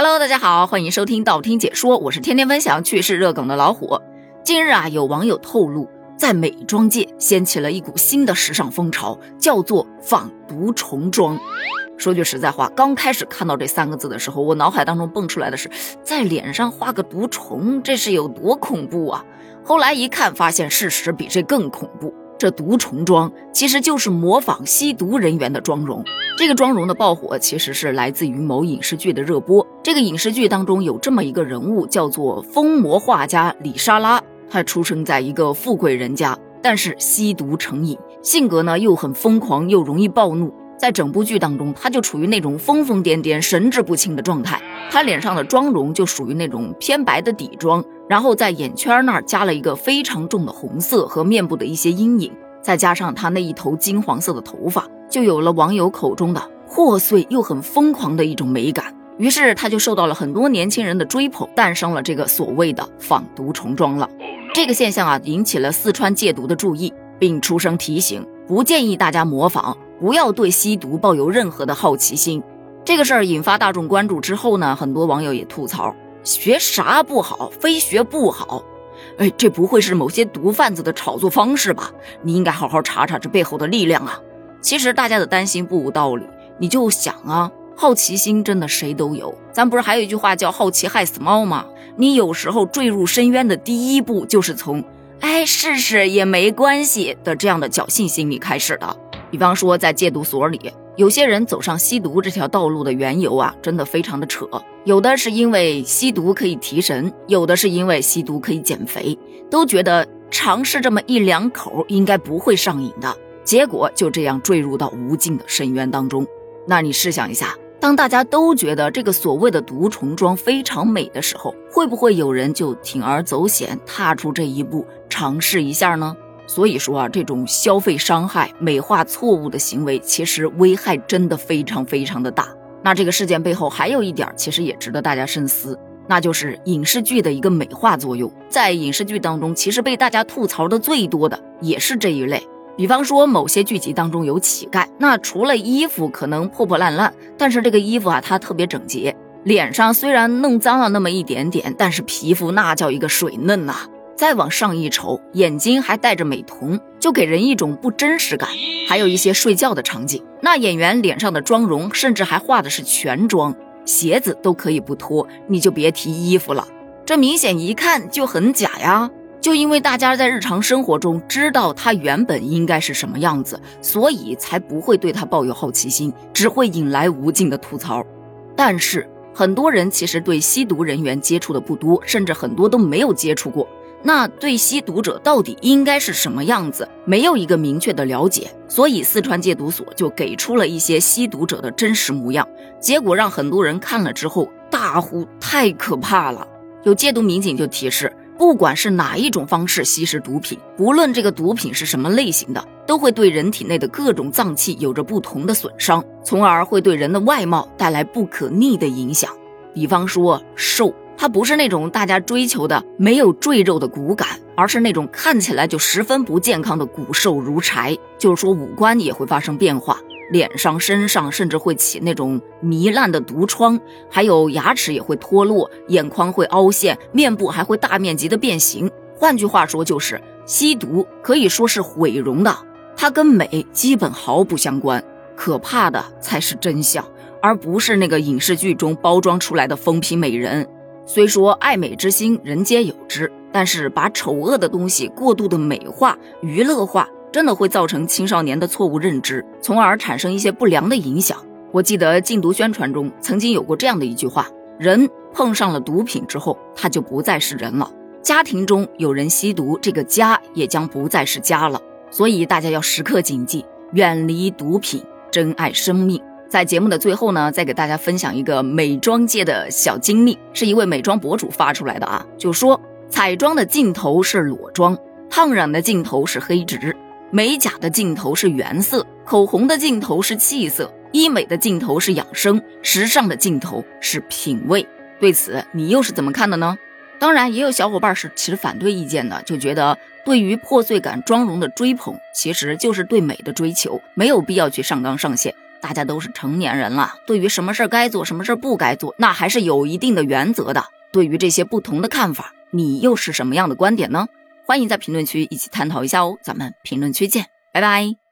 Hello，大家好，欢迎收听道听解说，我是天天分享趣事热梗的老虎。近日啊，有网友透露，在美妆界掀起了一股新的时尚风潮，叫做仿毒虫妆。说句实在话，刚开始看到这三个字的时候，我脑海当中蹦出来的是在脸上画个毒虫，这是有多恐怖啊！后来一看，发现事实比这更恐怖。这毒虫妆其实就是模仿吸毒人员的妆容。这个妆容的爆火其实是来自于某影视剧的热播。这个影视剧当中有这么一个人物，叫做疯魔画家李莎拉。她出生在一个富贵人家，但是吸毒成瘾，性格呢又很疯狂，又容易暴怒。在整部剧当中，她就处于那种疯疯癫癫、神志不清的状态。她脸上的妆容就属于那种偏白的底妆。然后在眼圈那儿加了一个非常重的红色和面部的一些阴影，再加上他那一头金黄色的头发，就有了网友口中的破碎又很疯狂的一种美感。于是他就受到了很多年轻人的追捧，诞生了这个所谓的仿毒重妆了。这个现象啊，引起了四川戒毒的注意，并出声提醒，不建议大家模仿，不要对吸毒抱有任何的好奇心。这个事儿引发大众关注之后呢，很多网友也吐槽。学啥不好，非学不好。哎，这不会是某些毒贩子的炒作方式吧？你应该好好查查这背后的力量啊！其实大家的担心不无道理，你就想啊，好奇心真的谁都有。咱不是还有一句话叫“好奇害死猫”吗？你有时候坠入深渊的第一步，就是从“哎，试试也没关系”的这样的侥幸心理开始的。比方说，在戒毒所里。有些人走上吸毒这条道路的缘由啊，真的非常的扯。有的是因为吸毒可以提神，有的是因为吸毒可以减肥，都觉得尝试这么一两口应该不会上瘾的，结果就这样坠入到无尽的深渊当中。那你试想一下，当大家都觉得这个所谓的毒虫妆非常美的时候，会不会有人就铤而走险，踏出这一步尝试一下呢？所以说啊，这种消费伤害、美化错误的行为，其实危害真的非常非常的大。那这个事件背后还有一点，其实也值得大家深思，那就是影视剧的一个美化作用。在影视剧当中，其实被大家吐槽的最多的也是这一类。比方说，某些剧集当中有乞丐，那除了衣服可能破破烂烂，但是这个衣服啊，它特别整洁，脸上虽然弄脏了那么一点点，但是皮肤那叫一个水嫩呐。再往上一瞅，眼睛还戴着美瞳，就给人一种不真实感。还有一些睡觉的场景，那演员脸上的妆容甚至还化的是全妆，鞋子都可以不脱，你就别提衣服了。这明显一看就很假呀！就因为大家在日常生活中知道他原本应该是什么样子，所以才不会对他抱有好奇心，只会引来无尽的吐槽。但是很多人其实对吸毒人员接触的不多，甚至很多都没有接触过。那对吸毒者到底应该是什么样子？没有一个明确的了解，所以四川戒毒所就给出了一些吸毒者的真实模样，结果让很多人看了之后大呼太可怕了。有戒毒民警就提示，不管是哪一种方式吸食毒品，不论这个毒品是什么类型的，都会对人体内的各种脏器有着不同的损伤，从而会对人的外貌带来不可逆的影响。比方说瘦。它不是那种大家追求的没有赘肉的骨感，而是那种看起来就十分不健康的骨瘦如柴。就是说五官也会发生变化，脸上、身上甚至会起那种糜烂的毒疮，还有牙齿也会脱落，眼眶会凹陷，面部还会大面积的变形。换句话说，就是吸毒可以说是毁容的，它跟美基本毫不相关。可怕的才是真相，而不是那个影视剧中包装出来的疯批美人。虽说爱美之心人皆有之，但是把丑恶的东西过度的美化、娱乐化，真的会造成青少年的错误认知，从而产生一些不良的影响。我记得禁毒宣传中曾经有过这样的一句话：人碰上了毒品之后，他就不再是人了。家庭中有人吸毒，这个家也将不再是家了。所以大家要时刻谨记，远离毒品，珍爱生命。在节目的最后呢，再给大家分享一个美妆界的小经历，是一位美妆博主发出来的啊，就说彩妆的尽头是裸妆，烫染的尽头是黑直，美甲的尽头是原色，口红的尽头是气色，医美的尽头是养生，时尚的尽头是品味。对此，你又是怎么看的呢？当然，也有小伙伴是持反对意见的，就觉得对于破碎感妆容的追捧，其实就是对美的追求，没有必要去上纲上线。大家都是成年人了，对于什么事儿该做，什么事儿不该做，那还是有一定的原则的。对于这些不同的看法，你又是什么样的观点呢？欢迎在评论区一起探讨一下哦，咱们评论区见，拜拜。